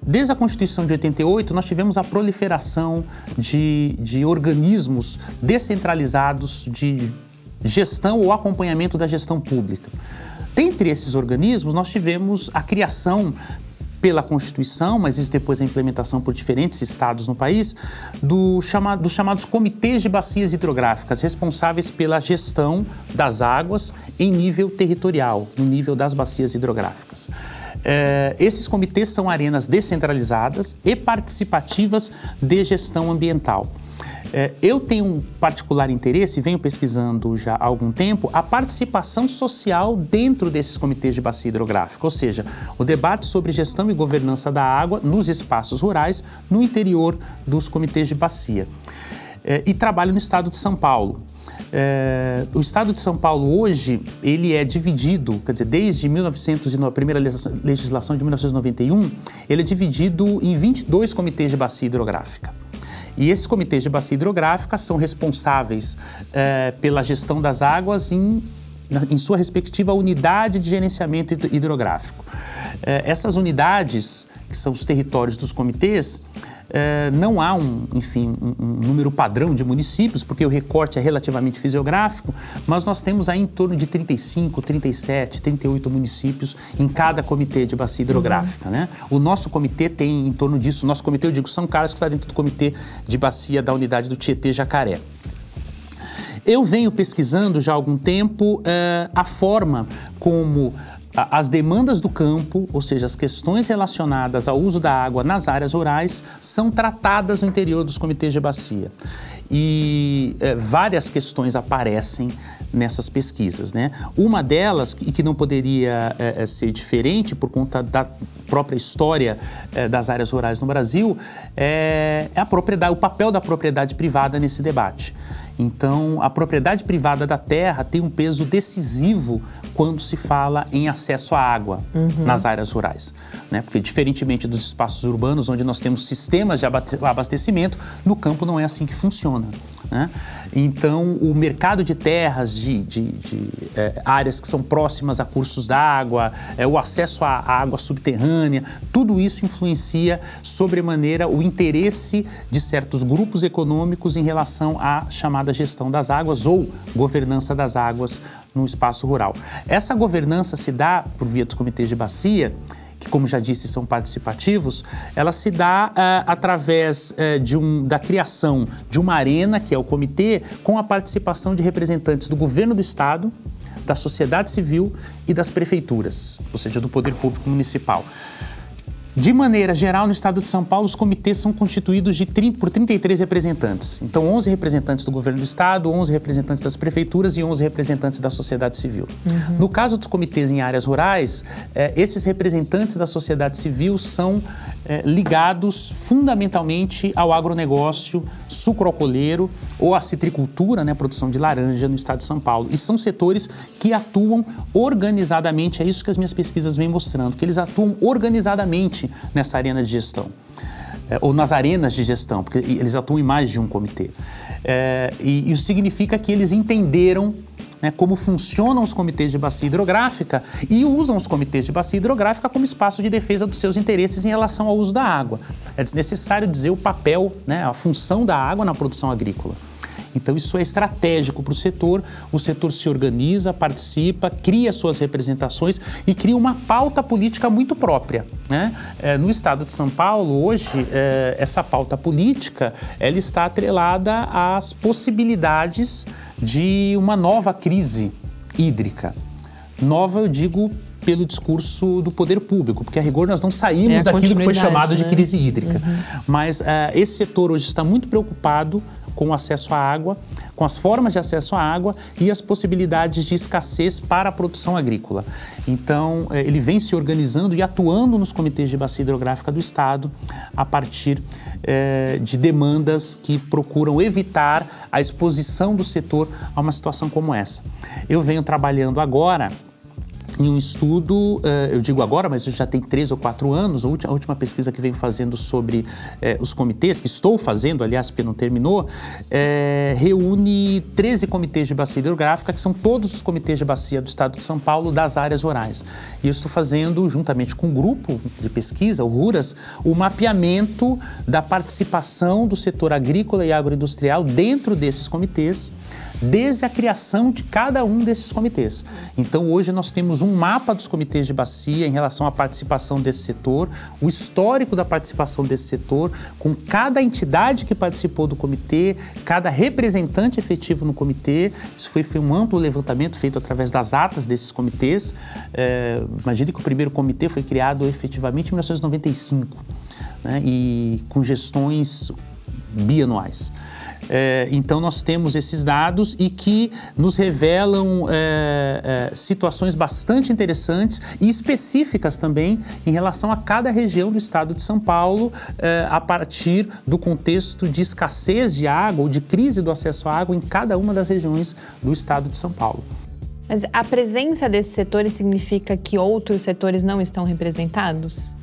Desde a Constituição de 88, nós tivemos a proliferação de, de organismos descentralizados de gestão ou acompanhamento da gestão pública. Dentre esses organismos, nós tivemos a criação pela Constituição, mas isso depois a implementação por diferentes estados no país, do chamado, dos chamados comitês de bacias hidrográficas, responsáveis pela gestão das águas em nível territorial, no nível das bacias hidrográficas. É, esses comitês são arenas descentralizadas e participativas de gestão ambiental. É, eu tenho um particular interesse, venho pesquisando já há algum tempo, a participação social dentro desses comitês de bacia hidrográfica, ou seja, o debate sobre gestão e governança da água nos espaços rurais, no interior dos comitês de bacia. É, e trabalho no estado de São Paulo. É, o Estado de São Paulo hoje ele é dividido, quer dizer, desde 1900 a primeira legislação de 1991, ele é dividido em 22 comitês de bacia hidrográfica. E esses comitês de bacia hidrográfica são responsáveis é, pela gestão das águas em, em sua respectiva unidade de gerenciamento hidrográfico. É, essas unidades, que são os territórios dos comitês, é, não há um, enfim, um, um, número padrão de municípios, porque o recorte é relativamente fisiográfico, mas nós temos aí em torno de 35, 37, 38 municípios em cada comitê de bacia hidrográfica. Uhum. Né? O nosso comitê tem em torno disso, o nosso comitê, eu digo São Carlos, que está dentro do comitê de bacia da unidade do Tietê Jacaré. Eu venho pesquisando já há algum tempo é, a forma como as demandas do campo, ou seja, as questões relacionadas ao uso da água nas áreas rurais, são tratadas no interior dos comitês de bacia. E é, várias questões aparecem nessas pesquisas. Né? Uma delas, e que não poderia é, ser diferente por conta da própria história é, das áreas rurais no Brasil, é, a propriedade, o papel da propriedade privada nesse debate. Então, a propriedade privada da terra tem um peso decisivo quando se fala em acesso à água uhum. nas áreas rurais. Né? Porque, diferentemente dos espaços urbanos, onde nós temos sistemas de abastecimento, no campo não é assim que funciona. Né? Então, o mercado de terras, de, de, de é, áreas que são próximas a cursos d'água, é, o acesso à, água subterrânea, tudo isso influencia sobremaneira o interesse de certos grupos econômicos em relação à chamada gestão das águas ou governança das águas no espaço rural. Essa governança se dá por via dos comitês de bacia que, como já disse, são participativos, ela se dá uh, através uh, de um, da criação de uma arena, que é o comitê, com a participação de representantes do governo do Estado, da sociedade civil e das prefeituras, ou seja, do poder público municipal. De maneira geral, no estado de São Paulo, os comitês são constituídos de 30, por 33 representantes. Então, 11 representantes do governo do estado, 11 representantes das prefeituras e 11 representantes da sociedade civil. Uhum. No caso dos comitês em áreas rurais, eh, esses representantes da sociedade civil são eh, ligados fundamentalmente ao agronegócio sucroalcooleiro ou à citricultura, né, produção de laranja no estado de São Paulo. E são setores que atuam organizadamente, é isso que as minhas pesquisas vêm mostrando, que eles atuam organizadamente nessa arena de gestão. É, ou nas arenas de gestão, porque eles atuam em mais de um comitê. É, e isso significa que eles entenderam né, como funcionam os comitês de bacia hidrográfica e usam os comitês de bacia hidrográfica como espaço de defesa dos seus interesses em relação ao uso da água. É desnecessário dizer o papel, né, a função da água na produção agrícola. Então, isso é estratégico para o setor. O setor se organiza, participa, cria suas representações e cria uma pauta política muito própria. Né? É, no estado de São Paulo, hoje, é, essa pauta política ela está atrelada às possibilidades de uma nova crise hídrica. Nova, eu digo, pelo discurso do poder público, porque a rigor nós não saímos é daquilo que foi chamado né? de crise hídrica. Uhum. Mas uh, esse setor hoje está muito preocupado com acesso à água, com as formas de acesso à água e as possibilidades de escassez para a produção agrícola. Então, eh, ele vem se organizando e atuando nos comitês de bacia hidrográfica do Estado a partir eh, de demandas que procuram evitar a exposição do setor a uma situação como essa. Eu venho trabalhando agora em um estudo, eh, eu digo agora, mas já tem três ou quatro anos, a última pesquisa que venho fazendo sobre eh, os comitês, que estou fazendo, aliás, porque não terminou, é, reúne 13 comitês de bacia hidrográfica, que são todos os comitês de bacia do estado de São Paulo das áreas rurais. E eu estou fazendo, juntamente com um grupo de pesquisa, o RURAS, o mapeamento da participação do setor agrícola e agroindustrial dentro desses comitês desde a criação de cada um desses comitês. Então, hoje nós temos um mapa dos comitês de bacia em relação à participação desse setor, o histórico da participação desse setor, com cada entidade que participou do comitê, cada representante efetivo no comitê. Isso foi, foi um amplo levantamento feito através das atas desses comitês. É, imagine que o primeiro comitê foi criado efetivamente em 1995 né, e com gestões bianuais. É, então, nós temos esses dados e que nos revelam é, é, situações bastante interessantes e específicas também em relação a cada região do estado de São Paulo, é, a partir do contexto de escassez de água ou de crise do acesso à água em cada uma das regiões do estado de São Paulo. Mas a presença desses setores significa que outros setores não estão representados?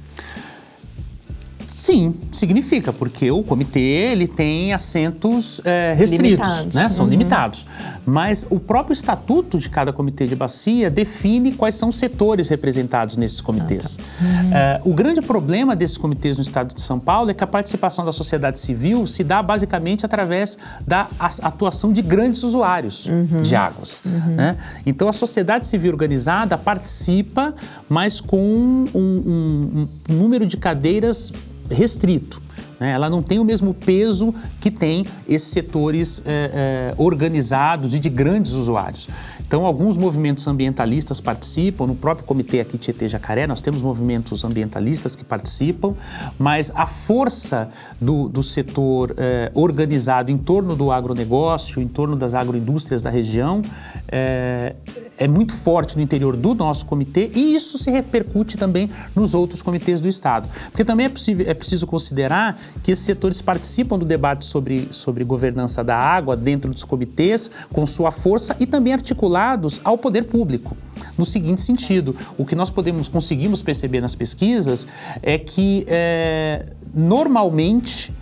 Sim, significa, porque o comitê ele tem assentos é, restritos, limitados. né? São uhum. limitados. Mas o próprio estatuto de cada comitê de bacia define quais são os setores representados nesses comitês. Ah, tá. é, o grande problema desses comitês no estado de São Paulo é que a participação da sociedade civil se dá basicamente através da atuação de grandes usuários uhum. de águas. Uhum. Né? Então a sociedade civil organizada participa, mas com um, um, um número de cadeiras restrito. Né? Ela não tem o mesmo peso que tem esses setores é, é, organizados e de grandes usuários. Então, alguns movimentos ambientalistas participam, no próprio comitê aqui Tietê Jacaré, nós temos movimentos ambientalistas que participam, mas a força do, do setor é, organizado em torno do agronegócio, em torno das agroindústrias da região, é, é muito forte no interior do nosso comitê e isso se repercute também nos outros comitês do Estado. Porque também é, possível, é preciso considerar que esses setores participam do debate sobre, sobre governança da água dentro dos comitês, com sua força e também articulados ao poder público. No seguinte sentido, o que nós podemos conseguimos perceber nas pesquisas é que é, normalmente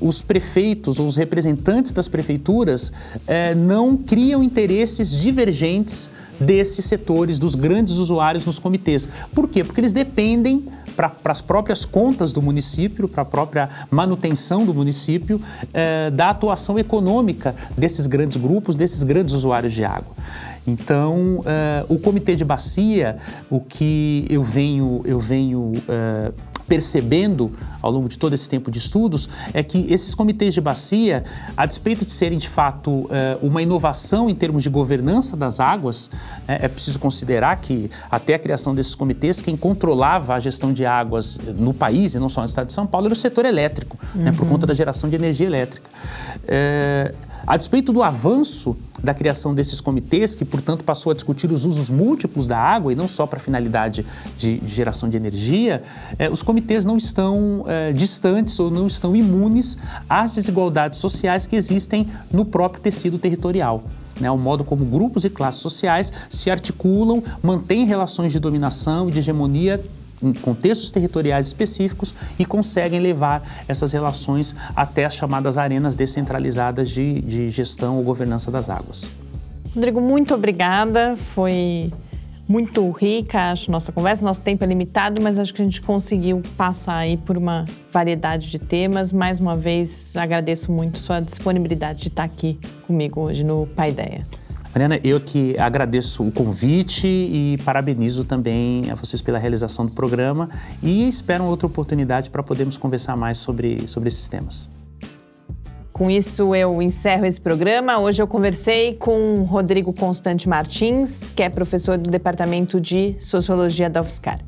os prefeitos ou os representantes das prefeituras é, não criam interesses divergentes desses setores, dos grandes usuários nos comitês. Por quê? Porque eles dependem para as próprias contas do município, para a própria manutenção do município, é, da atuação econômica desses grandes grupos, desses grandes usuários de água. Então, é, o comitê de bacia, o que eu venho, eu venho é, percebendo ao longo de todo esse tempo de estudos é que esses comitês de bacia, a despeito de serem de fato eh, uma inovação em termos de governança das águas, eh, é preciso considerar que até a criação desses comitês, quem controlava a gestão de águas no país e não só no estado de São Paulo era o setor elétrico, uhum. né, por conta da geração de energia elétrica. É, a despeito do avanço da criação desses comitês, que, portanto, passou a discutir os usos múltiplos da água e não só para finalidade de, de, geração de energia, eh, os comitês não estão eh, distantes ou não estão imunes às desigualdades sociais que existem no próprio tecido territorial. Né, o modo como grupos e classes sociais se articulam, mantêm relações de dominação e de hegemonia em contextos territoriais específicos e conseguem levar essas relações até as chamadas arenas descentralizadas de, de gestão ou governança das águas. Rodrigo, muito obrigada. Foi muito rica, acho, nossa conversa. Nosso tempo é limitado, mas acho que a gente conseguiu passar aí por uma variedade de temas. Mais uma vez, agradeço muito sua disponibilidade de estar aqui comigo hoje no Pai Mariana, eu que agradeço o convite e parabenizo também a vocês pela realização do programa e espero outra oportunidade para podermos conversar mais sobre, sobre esses temas. Com isso, eu encerro esse programa. Hoje eu conversei com Rodrigo Constante Martins, que é professor do Departamento de Sociologia da UFSCar.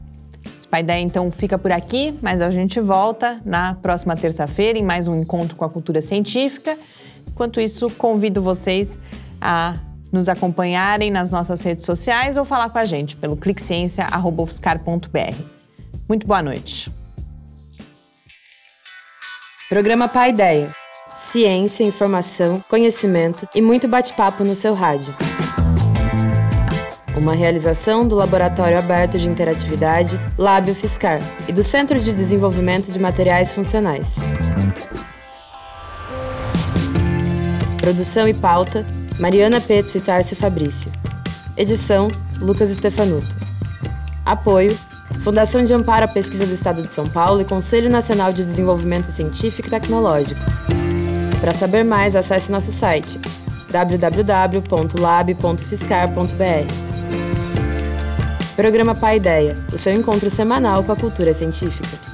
Esse Ideia, então, fica por aqui, mas a gente volta na próxima terça-feira em mais um encontro com a cultura científica. Enquanto isso, convido vocês a nos acompanharem nas nossas redes sociais ou falar com a gente pelo cliqueciência.ufscar.br. Muito boa noite. Programa Pai Ideia. Ciência, informação, conhecimento e muito bate-papo no seu rádio. Uma realização do Laboratório Aberto de Interatividade, Lábio Fiscar, e do Centro de Desenvolvimento de Materiais Funcionais. Produção e pauta, Mariana Petzo e Tarcio Fabrício. Edição: Lucas Stefanuto. Apoio: Fundação de Amparo à Pesquisa do Estado de São Paulo e Conselho Nacional de Desenvolvimento Científico e Tecnológico. Para saber mais, acesse nosso site www.lab.fiscar.br. Programa Pai Ideia, o seu encontro semanal com a cultura científica.